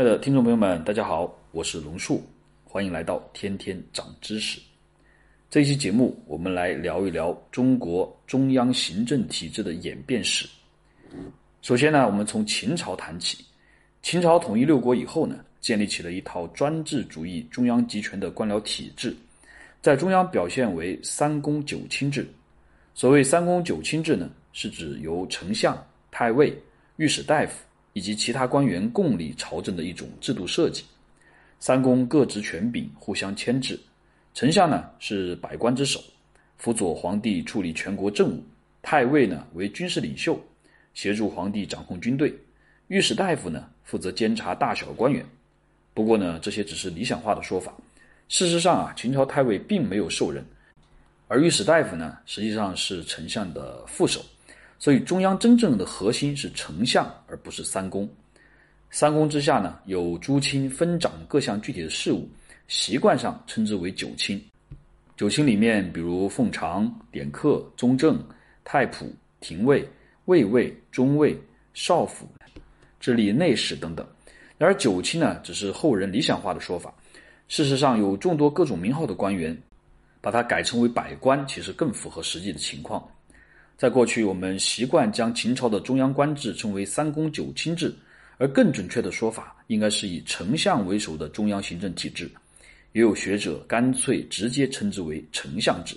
亲爱的听众朋友们，大家好，我是龙树，欢迎来到天天长知识。这一期节目，我们来聊一聊中国中央行政体制的演变史。首先呢，我们从秦朝谈起。秦朝统一六国以后呢，建立起了一套专制主义中央集权的官僚体制，在中央表现为三公九卿制。所谓三公九卿制呢，是指由丞相、太尉、御史大夫。以及其他官员共理朝政的一种制度设计，三公各执权柄，互相牵制。丞相呢是百官之首，辅佐皇帝处理全国政务；太尉呢为军事领袖，协助皇帝掌控军队；御史大夫呢负责监察大小官员。不过呢，这些只是理想化的说法。事实上啊，秦朝太尉并没有受任，而御史大夫呢实际上是丞相的副手。所以，中央真正的核心是丞相，而不是三公。三公之下呢，有诸卿分掌各项具体的事务，习惯上称之为九卿。九卿里面，比如奉常、典客、宗正、太仆、廷尉、卫尉、中尉、少府、治理内史等等。然而，九卿呢，只是后人理想化的说法。事实上，有众多各种名号的官员，把它改称为百官，其实更符合实际的情况。在过去，我们习惯将秦朝的中央官制称为三公九卿制，而更准确的说法应该是以丞相为首的中央行政体制。也有学者干脆直接称之为丞相制。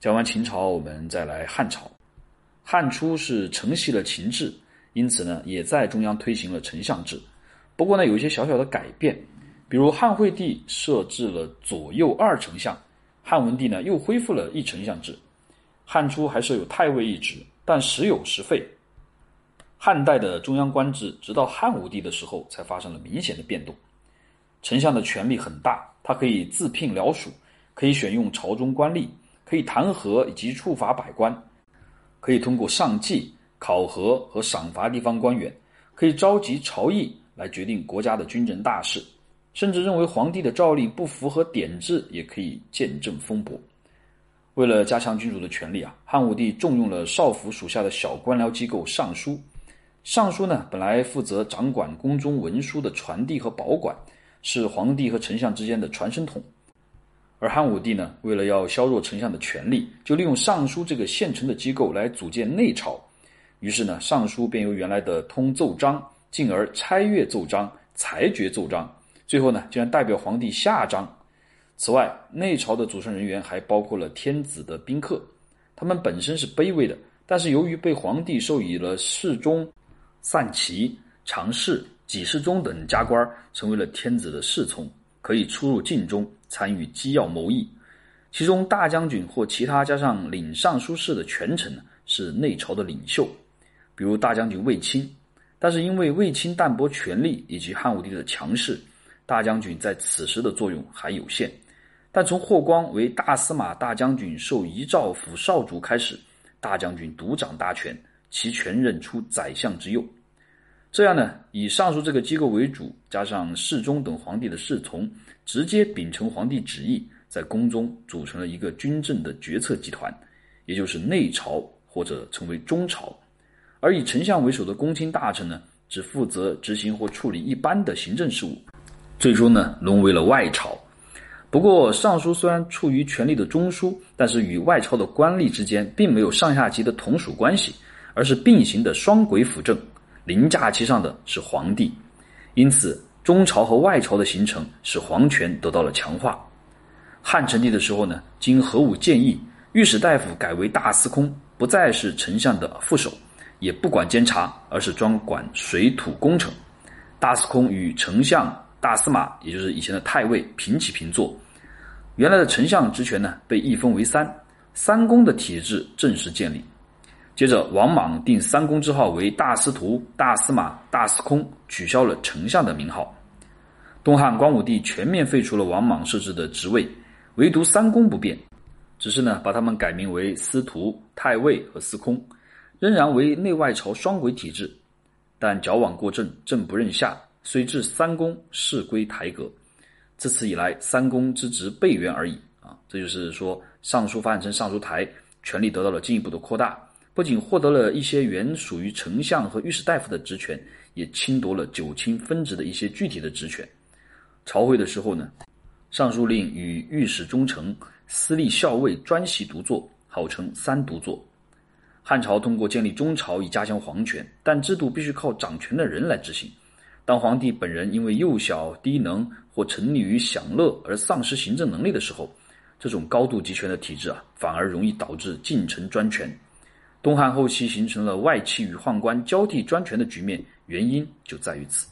讲完秦朝，我们再来汉朝。汉初是承袭了秦制，因此呢，也在中央推行了丞相制。不过呢，有一些小小的改变，比如汉惠帝设置了左右二丞相，汉文帝呢又恢复了一丞相制。汉初还设有太尉一职，但时有时废。汉代的中央官制，直到汉武帝的时候才发生了明显的变动。丞相的权力很大，他可以自聘僚属，可以选用朝中官吏，可以弹劾以及处罚百官，可以通过上计考核和赏罚地方官员，可以召集朝议来决定国家的军政大事，甚至认为皇帝的诏令不符合典制，也可以见证风波。为了加强君主的权力啊，汉武帝重用了少府属下的小官僚机构尚书。尚书呢，本来负责掌管宫中文书的传递和保管，是皇帝和丞相之间的传声筒。而汉武帝呢，为了要削弱丞相的权力，就利用尚书这个现成的机构来组建内朝。于是呢，尚书便由原来的通奏章，进而拆阅奏章、裁决奏章，最后呢，竟然代表皇帝下章。此外，内朝的组成人员还包括了天子的宾客，他们本身是卑微的，但是由于被皇帝授予了侍中、散骑、常侍、给事中等加官，成为了天子的侍从，可以出入禁中参与机要谋议。其中，大将军或其他加上领尚书事的权臣是内朝的领袖，比如大将军卫青。但是因为卫青淡泊权力以及汉武帝的强势，大将军在此时的作用还有限。但从霍光为大司马大将军受遗诏辅少主开始，大将军独掌大权，其权任出宰相之右。这样呢，以上述这个机构为主，加上侍中等皇帝的侍从，直接秉承皇帝旨意，在宫中组成了一个军政的决策集团，也就是内朝或者称为中朝。而以丞相为首的公卿大臣呢，只负责执行或处理一般的行政事务，最终呢，沦为了外朝。不过，尚书虽然处于权力的中枢，但是与外朝的官吏之间并没有上下级的同属关系，而是并行的双轨辅政，凌驾其上的是皇帝。因此，中朝和外朝的形成使皇权得到了强化。汉成帝的时候呢，经何武建议，御史大夫改为大司空，不再是丞相的副手，也不管监察，而是专管水土工程。大司空与丞相。大司马，也就是以前的太尉，平起平坐。原来的丞相职权呢，被一分为三，三公的体制正式建立。接着，王莽定三公之号为大司徒、大司马、大司空，取消了丞相的名号。东汉光武帝全面废除了王莽设置的职位，唯独三公不变，只是呢，把他们改名为司徒、太尉和司空，仍然为内外朝双轨体制，但矫枉过正，正不认下。虽至三公，事归台阁。自此以来，三公之职倍元而已啊！这就是说，尚书发展成尚书台，权力得到了进一步的扩大。不仅获得了一些原属于丞相和御史大夫的职权，也侵夺了九卿分职的一些具体的职权。朝会的时候呢，尚书令与御史中丞、司隶校尉专席独坐，号称三独坐。汉朝通过建立中朝以加强皇权，但制度必须靠掌权的人来执行。当皇帝本人因为幼小低能或沉溺于享乐而丧失行政能力的时候，这种高度集权的体制啊，反而容易导致近臣专权。东汉后期形成了外戚与宦官交替专权的局面，原因就在于此。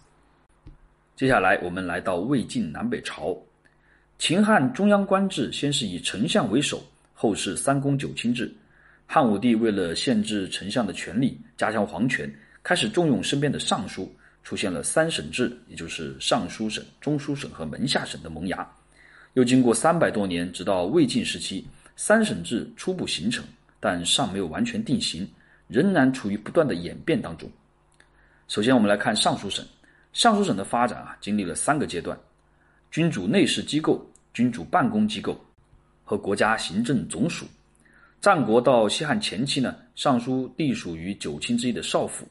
接下来，我们来到魏晋南北朝。秦汉中央官制先是以丞相为首，后是三公九卿制。汉武帝为了限制丞相的权力，加强皇权，开始重用身边的尚书。出现了三省制，也就是尚书省、中书省和门下省的萌芽。又经过三百多年，直到魏晋时期，三省制初步形成，但尚没有完全定型，仍然处于不断的演变当中。首先，我们来看尚书省。尚书省的发展啊，经历了三个阶段：君主内侍机构、君主办公机构和国家行政总署。战国到西汉前期呢，尚书隶属于九卿之一的少府，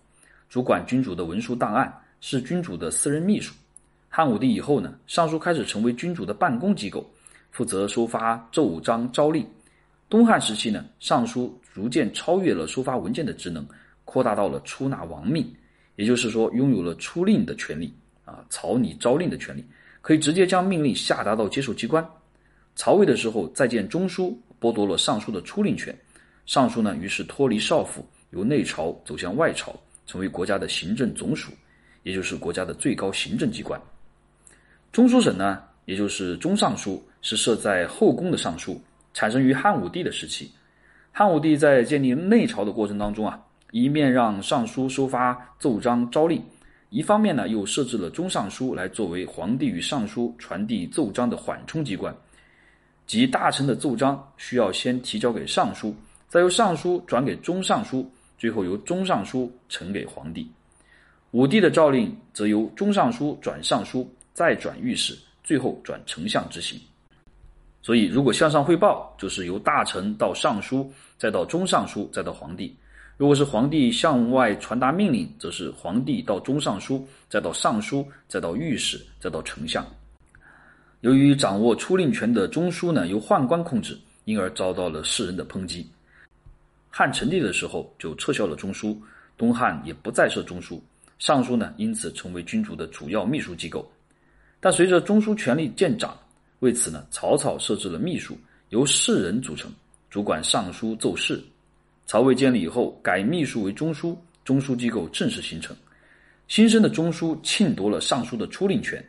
主管君主的文书档案。是君主的私人秘书。汉武帝以后呢，尚书开始成为君主的办公机构，负责收发奏章诏令。东汉时期呢，尚书逐渐超越了收发文件的职能，扩大到了出纳王命，也就是说，拥有了出令的权利啊，草拟诏令的权利，可以直接将命令下达到接受机关。曹魏的时候，再建中书，剥夺了尚书的出令权，尚书呢，于是脱离少府，由内朝走向外朝，成为国家的行政总署。也就是国家的最高行政机关，中书省呢，也就是中尚书，是设在后宫的尚书，产生于汉武帝的时期。汉武帝在建立内朝的过程当中啊，一面让尚书收发奏章诏令，一方面呢，又设置了中尚书来作为皇帝与尚书传递奏章的缓冲机关，即大臣的奏章需要先提交给尚书，再由尚书转给中尚书，最后由中尚书呈给皇帝。武帝的诏令则由中尚书转尚书，再转御史，最后转丞相执行。所以，如果向上汇报，就是由大臣到尚书，再到中尚书，再到皇帝；如果是皇帝向外传达命令，则是皇帝到中尚书，再到尚书，再到御史，再到丞相。由于掌握出令权的中书呢由宦官控制，因而遭到了世人的抨击。汉成帝的时候就撤销了中书，东汉也不再设中书。尚书呢，因此成为君主的主要秘书机构。但随着中书权力渐长，为此呢，曹操设置了秘书，由士人组成，主管尚书奏事。曹魏建立以后，改秘书为中书，中书机构正式形成。新生的中书侵夺了尚书的出令权，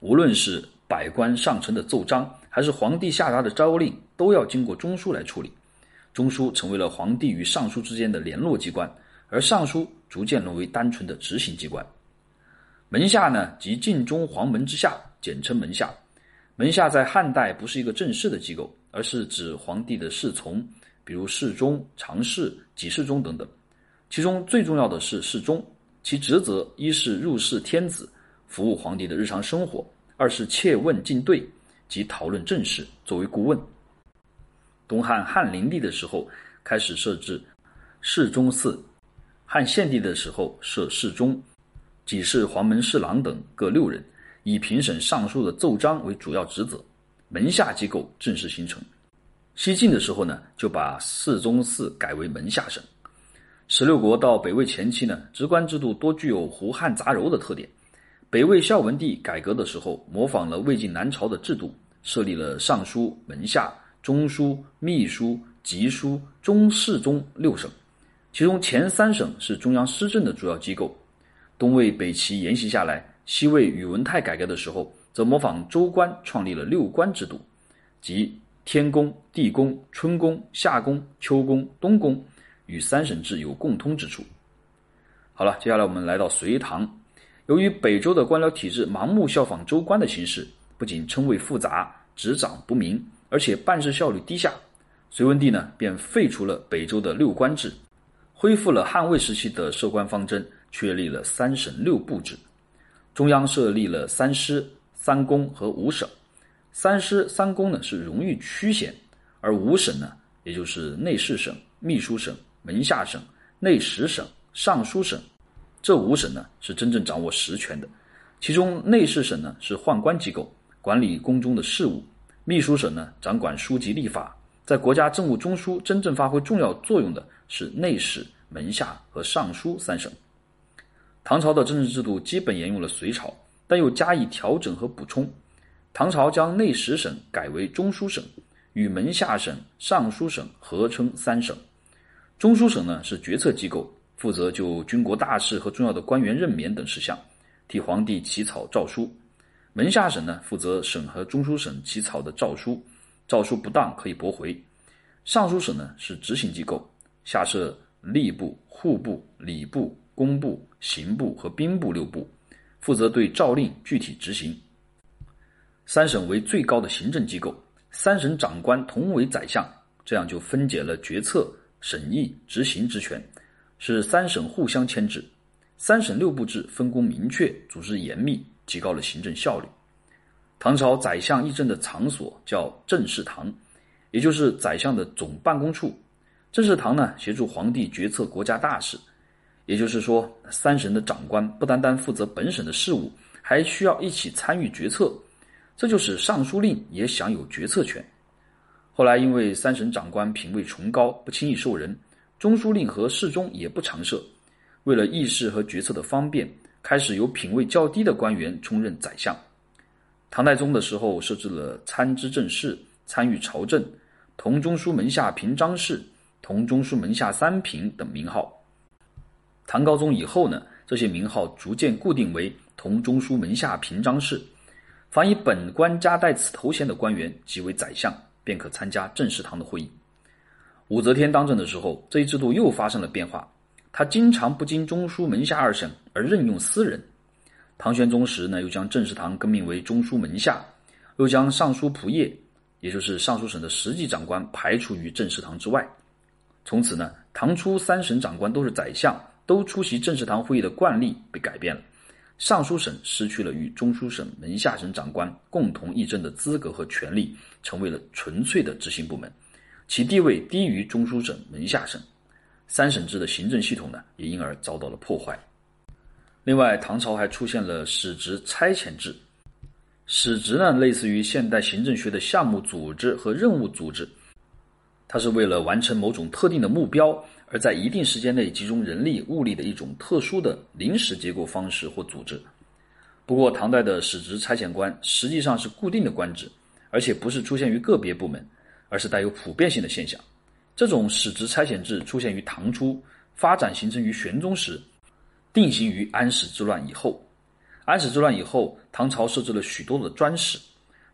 无论是百官上呈的奏章，还是皇帝下达的诏令，都要经过中书来处理。中书成为了皇帝与尚书之间的联络机关。而尚书逐渐沦为单纯的执行机关，门下呢，即晋中黄门之下，简称门下。门下在汉代不是一个正式的机构，而是指皇帝的侍从，比如侍中、常侍、给侍中等等。其中最重要的是侍中，其职责一是入侍天子，服务皇帝的日常生活；二是切问进对，即讨论政事，作为顾问。东汉汉灵帝的时候，开始设置侍中寺。汉献帝的时候设侍中、给事、黄门侍郎等各六人，以评审尚书的奏章为主要职责，门下机构正式形成。西晋的时候呢，就把侍中司改为门下省。十六国到北魏前期呢，职官制度多具有胡汉杂糅的特点。北魏孝文帝改革的时候，模仿了魏晋南朝的制度，设立了尚书、门下、中书、秘书、集书、中侍中六省。其中前三省是中央施政的主要机构，东魏、北齐沿袭下来。西魏宇文泰改革的时候，则模仿周官创立了六官制度，即天宫、地宫、春宫、夏宫、秋宫、冬宫，与三省制有共通之处。好了，接下来我们来到隋唐。由于北周的官僚体制盲目效仿周官的形式，不仅称谓复杂、执掌不明，而且办事效率低下。隋文帝呢，便废除了北周的六官制。恢复了汉魏时期的设官方针，确立了三省六部制，中央设立了三师、三公和五省。三师、三公呢是荣誉区衔，而五省呢，也就是内侍省、秘书省、门下省、内史省、尚书省，这五省呢是真正掌握实权的。其中内侍省呢是宦官机构，管理宫中的事务；秘书省呢掌管书籍立法。在国家政务中枢真正发挥重要作用的是内史、门下和尚书三省。唐朝的政治制度基本沿用了隋朝，但又加以调整和补充。唐朝将内史省改为中书省，与门下省、尚书省合称三省。中书省呢是决策机构，负责就军国大事和重要的官员任免等事项，替皇帝起草诏书。门下省呢负责审核中书省起草的诏书。诏书不当可以驳回。尚书省呢是执行机构，下设吏部、户部、礼部、工部、刑部和兵部六部，负责对诏令具体执行。三省为最高的行政机构，三省长官同为宰相，这样就分解了决策、审议、执行职权，使三省互相牵制。三省六部制分工明确，组织严密，提高了行政效率。唐朝宰相议政的场所叫政事堂，也就是宰相的总办公处。政事堂呢，协助皇帝决策国家大事。也就是说，三省的长官不单单负责本省的事务，还需要一起参与决策。这就使尚书令也享有决策权。后来，因为三省长官品位崇高，不轻易受人，中书令和侍中也不常设。为了议事和决策的方便，开始由品位较低的官员充任宰相。唐太宗的时候设置了参知政事、参与朝政、同中书门下平章事、同中书门下三平等名号。唐高宗以后呢，这些名号逐渐固定为同中书门下平章事。凡以本官加带此头衔的官员，即为宰相，便可参加政事堂的会议。武则天当政的时候，这一制度又发生了变化，他经常不经中书门下二省而任用私人。唐玄宗时呢，又将政事堂更名为中书门下，又将尚书仆射，也就是尚书省的实际长官排除于政事堂之外。从此呢，唐初三省长官都是宰相，都出席政事堂会议的惯例被改变了。尚书省失去了与中书省门下省长官共同议政的资格和权利，成为了纯粹的执行部门，其地位低于中书省门下省。三省制的行政系统呢，也因而遭到了破坏。另外，唐朝还出现了史职差遣制。史职呢，类似于现代行政学的项目组织和任务组织，它是为了完成某种特定的目标，而在一定时间内集中人力物力的一种特殊的临时结构方式或组织。不过，唐代的史职差遣官实际上是固定的官职，而且不是出现于个别部门，而是带有普遍性的现象。这种史职差遣制出现于唐初，发展形成于玄宗时。定型于安史之乱以后，安史之乱以后，唐朝设置了许多的专使，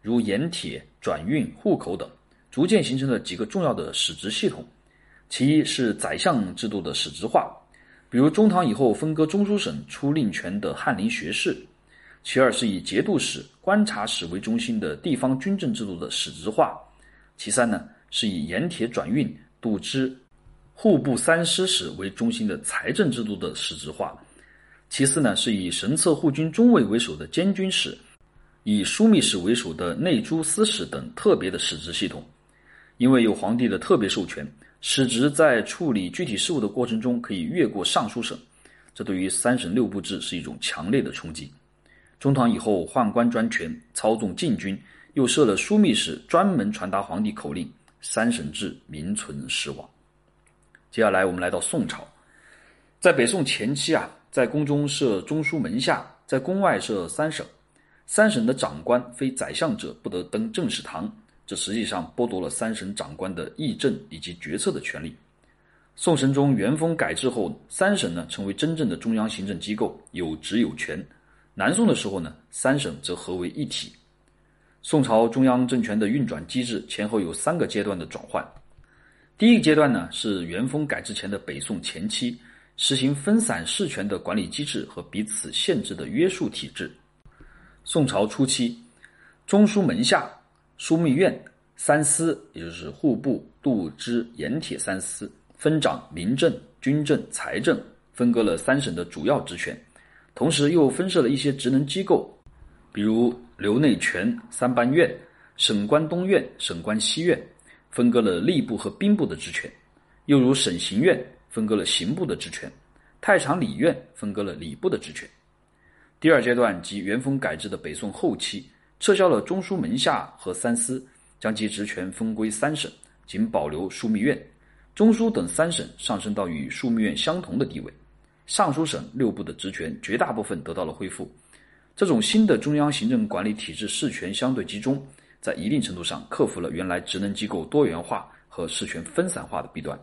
如盐铁、转运、户口等，逐渐形成了几个重要的史职系统。其一是宰相制度的史职化，比如中唐以后分割中书省出令权的翰林学士；其二是以节度使、观察使为中心的地方军政制度的史职化；其三呢是以盐铁转运、度支、户部三司使为中心的财政制度的史职化。其次呢，是以神策护军中尉为首的监军使，以枢密使为首的内诸司使等特别的使职系统。因为有皇帝的特别授权，使职在处理具体事务的过程中可以越过尚书省，这对于三省六部制是一种强烈的冲击。中唐以后，宦官专权，操纵禁军，又设了枢密使，专门传达皇帝口令，三省制名存实亡。接下来，我们来到宋朝，在北宋前期啊。在宫中设中书门下，在宫外设三省。三省的长官非宰相者不得登政事堂，这实际上剥夺了三省长官的议政以及决策的权利。宋神宗元丰改制后，三省呢成为真正的中央行政机构，有职有权。南宋的时候呢，三省则合为一体。宋朝中央政权的运转机制前后有三个阶段的转换。第一个阶段呢是元丰改制前的北宋前期。实行分散事权的管理机制和彼此限制的约束体制。宋朝初期，中书门下、枢密院三司，也就是户部、度支、盐铁三司，分掌民政、军政、财政，分割了三省的主要职权，同时又分设了一些职能机构，比如留内权、三班院、省关东院、省关西院，分割了吏部和兵部的职权，又如省刑院。分割了刑部的职权，太常礼院分割了礼部的职权。第二阶段即元丰改制的北宋后期，撤销了中书门下和三司，将其职权分归三省，仅保留枢密院、中书等三省上升到与枢密院相同的地位。尚书省六部的职权绝大部分得到了恢复。这种新的中央行政管理体制事权相对集中，在一定程度上克服了原来职能机构多元化和事权分散化的弊端。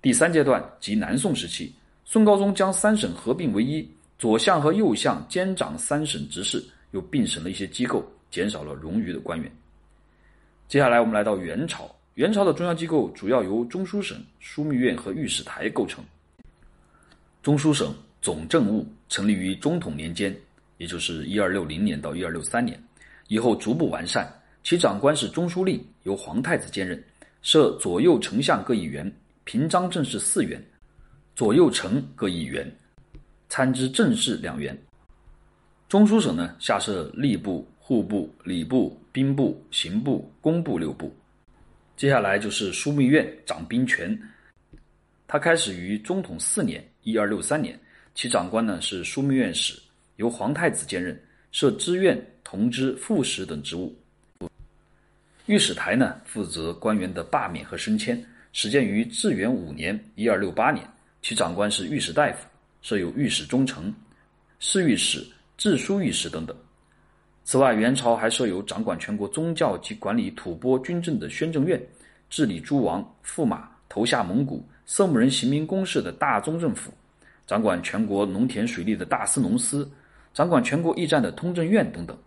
第三阶段即南宋时期，宋高宗将三省合并为一。左相和右相兼掌三省职事，又并省了一些机构，减少了冗余的官员。接下来，我们来到元朝。元朝的中央机构主要由中书省、枢密院和御史台构成。中书省总政务成立于中统年间，也就是一二六零年到一二六三年，以后逐步完善。其长官是中书令，由皇太子兼任，设左右丞相各一员，平章政事四员，左右丞各一员。参知政事两员，中书省呢下设吏部、户部、礼部、兵部、刑部、工部六部。接下来就是枢密院掌兵权，它开始于中统四年（一二六三年），其长官呢是枢密院使，由皇太子兼任，设知院、同知、副使等职务。御史台呢负责官员的罢免和升迁，始建于至元五年（一二六八年），其长官是御史大夫。设有御史中丞、侍御史、治书御史等等。此外，元朝还设有掌管全国宗教及管理吐蕃军政的宣政院，治理诸王、驸马、投下蒙古、色目人刑民公事的大宗政府，掌管全国农田水利的大司农司，掌管全国驿站的通政院等等。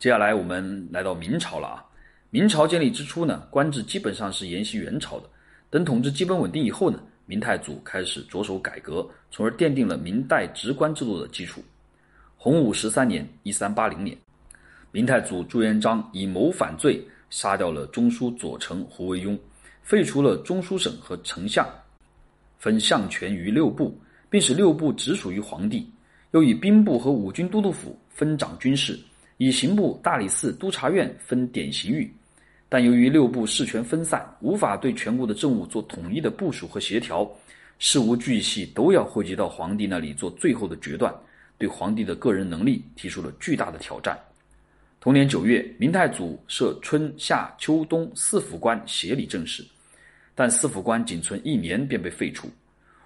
接下来，我们来到明朝了啊！明朝建立之初呢，官制基本上是沿袭元朝的。等统治基本稳定以后呢？明太祖开始着手改革，从而奠定了明代职官制度的基础。洪武十三年（一三八零年），明太祖朱元璋以谋反罪杀掉了中书左丞胡惟庸，废除了中书省和丞相，分相权于六部，并使六部直属于皇帝。又以兵部和五军都督府分掌军事，以刑部、大理寺、督察院分典刑狱。但由于六部事权分散，无法对全国的政务做统一的部署和协调，事无巨细都要汇集到皇帝那里做最后的决断，对皇帝的个人能力提出了巨大的挑战。同年九月，明太祖设春夏秋冬四府官协理政事，但四府官仅存一年便被废除。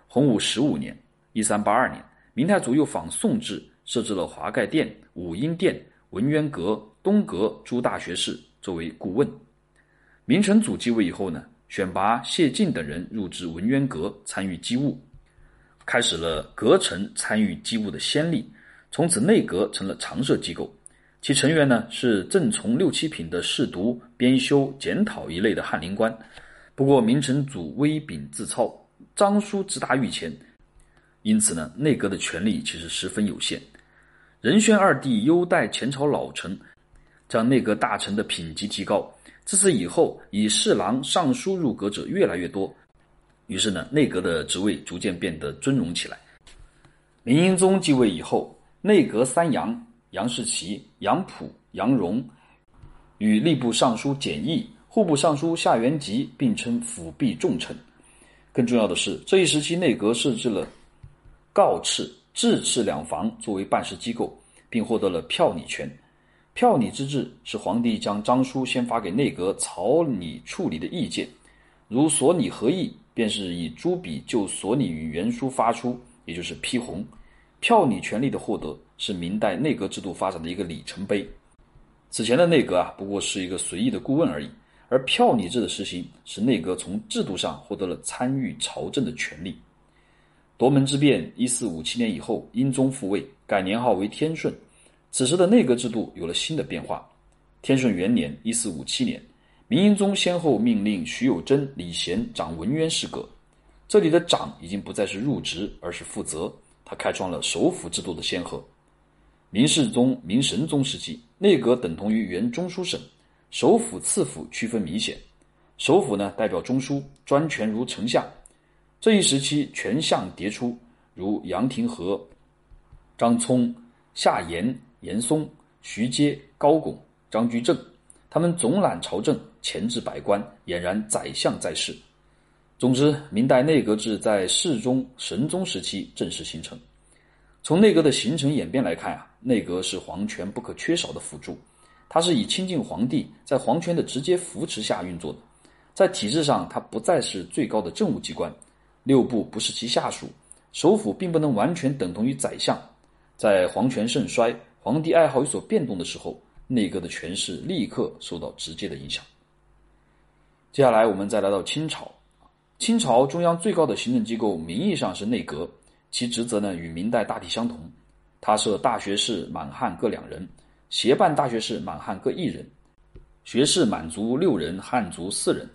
洪武十五年（一三八二年），明太祖又仿宋制，设置了华盖殿、武英殿、文渊阁、东阁诸大学士作为顾问。明成祖继位以后呢，选拔谢晋等人入职文渊阁参与机务，开始了阁臣参与机务的先例。从此内阁成了常设机构，其成员呢是正从六七品的侍读、编修、检讨一类的翰林官。不过明成祖威秉自操，章书直达御前，因此呢内阁的权力其实十分有限。仁宣二帝优待前朝老臣，将内阁大臣的品级提高。自此以后，以侍郎、尚书入阁者越来越多，于是呢，内阁的职位逐渐变得尊荣起来。明英宗继位以后，内阁三杨杨士奇、杨溥、杨荣与吏部尚书简易、户部尚书夏元吉并称辅弼重臣。更重要的是，这一时期内阁设置了告敕、制敕两房作为办事机构，并获得了票拟权。票拟之制是皇帝将章书先发给内阁草拟处理的意见，如所拟合意，便是以朱笔就所拟与原书发出，也就是批红。票拟权力的获得是明代内阁制度发展的一个里程碑。此前的内阁啊，不过是一个随意的顾问而已，而票拟制的实行，使内阁从制度上获得了参与朝政的权利。夺门之变，一四五七年以后，英宗复位，改年号为天顺。此时的内阁制度有了新的变化。天顺元年（一四五七年），明英宗先后命令徐有贞、李贤掌文渊侍阁。这里的“掌”已经不再是入职，而是负责。他开创了首辅制度的先河。明世宗、明神宗时期，内阁等同于原中书省，首辅、次辅区分明显。首辅呢，代表中枢，专权如丞相。这一时期，权相迭出，如杨廷和、张聪、夏言。严嵩、徐阶、高拱、张居正，他们总揽朝政，前置百官，俨然宰相在世。总之，明代内阁制在世宗、神宗时期正式形成。从内阁的形成演变来看啊，内阁是皇权不可缺少的辅助，它是以亲近皇帝，在皇权的直接扶持下运作的。在体制上，它不再是最高的政务机关，六部不是其下属，首辅并不能完全等同于宰相。在皇权盛衰、皇帝爱好有所变动的时候，内阁的权势立刻受到直接的影响。接下来，我们再来到清朝。清朝中央最高的行政机构名义上是内阁，其职责呢与明代大体相同。它设大学士、满汉各两人，协办大学士、满汉各一人，学士满族六人，汉族四人。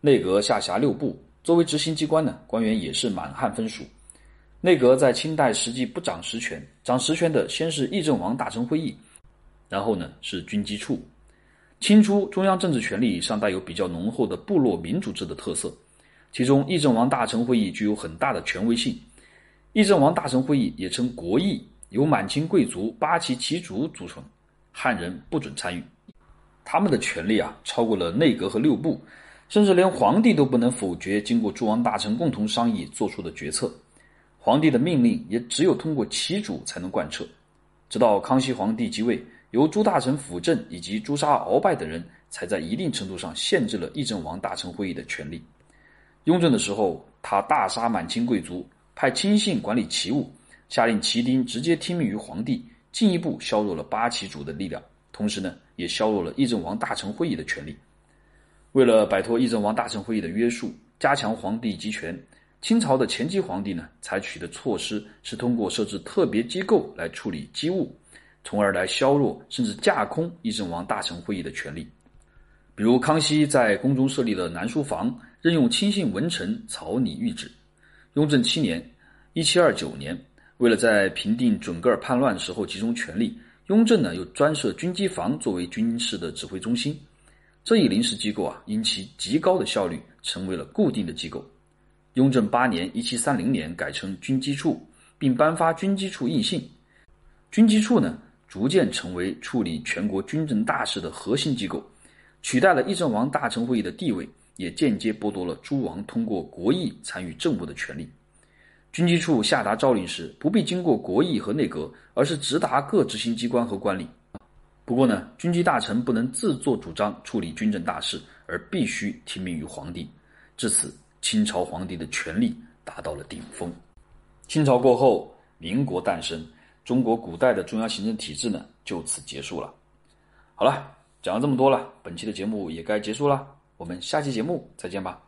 内阁下辖六部，作为执行机关呢，官员也是满汉分属。内阁在清代实际不掌实权，掌实权的先是议政王大臣会议，然后呢是军机处。清初中央政治权力尚带有比较浓厚的部落民主制的特色。其中，议政王大臣会议具有很大的权威性。议政王大臣会议也称国议，由满清贵族八旗旗主组成，汉人不准参与。他们的权力啊，超过了内阁和六部，甚至连皇帝都不能否决经过诸王大臣共同商议做出的决策。皇帝的命令也只有通过旗主才能贯彻。直到康熙皇帝即位，由朱大臣辅政以及诛杀鳌拜等人，才在一定程度上限制了议政王大臣会议的权力。雍正的时候，他大杀满清贵族，派亲信管理旗务，下令旗丁直接听命于皇帝，进一步削弱了八旗主的力量，同时呢，也削弱了议政王大臣会议的权力。为了摆脱议政王大臣会议的约束，加强皇帝集权，清朝的前期皇帝呢，采取的措施是通过设置特别机构来处理机务，从而来削弱甚至架空议政王大臣会议的权力。比如康熙在宫中设立了南书房。任用亲信文臣草拟谕旨。雍正七年（一七二九年），为了在平定准噶尔叛乱时候集中权力，雍正呢又专设军机房作为军事的指挥中心。这一临时机构啊，因其极高的效率，成为了固定的机构。雍正八年（一七三零年）改称军机处，并颁发军机处印信。军机处呢，逐渐成为处理全国军政大事的核心机构，取代了议政王大臣会议的地位。也间接剥夺了诸王通过国议参与政务的权利。军机处下达诏令时，不必经过国议和内阁，而是直达各执行机关和官吏。不过呢，军机大臣不能自作主张处理军政大事，而必须听命于皇帝。至此，清朝皇帝的权力达到了顶峰。清朝过后，民国诞生，中国古代的中央行政体制呢，就此结束了。好了，讲了这么多了，本期的节目也该结束了。我们下期节目再见吧。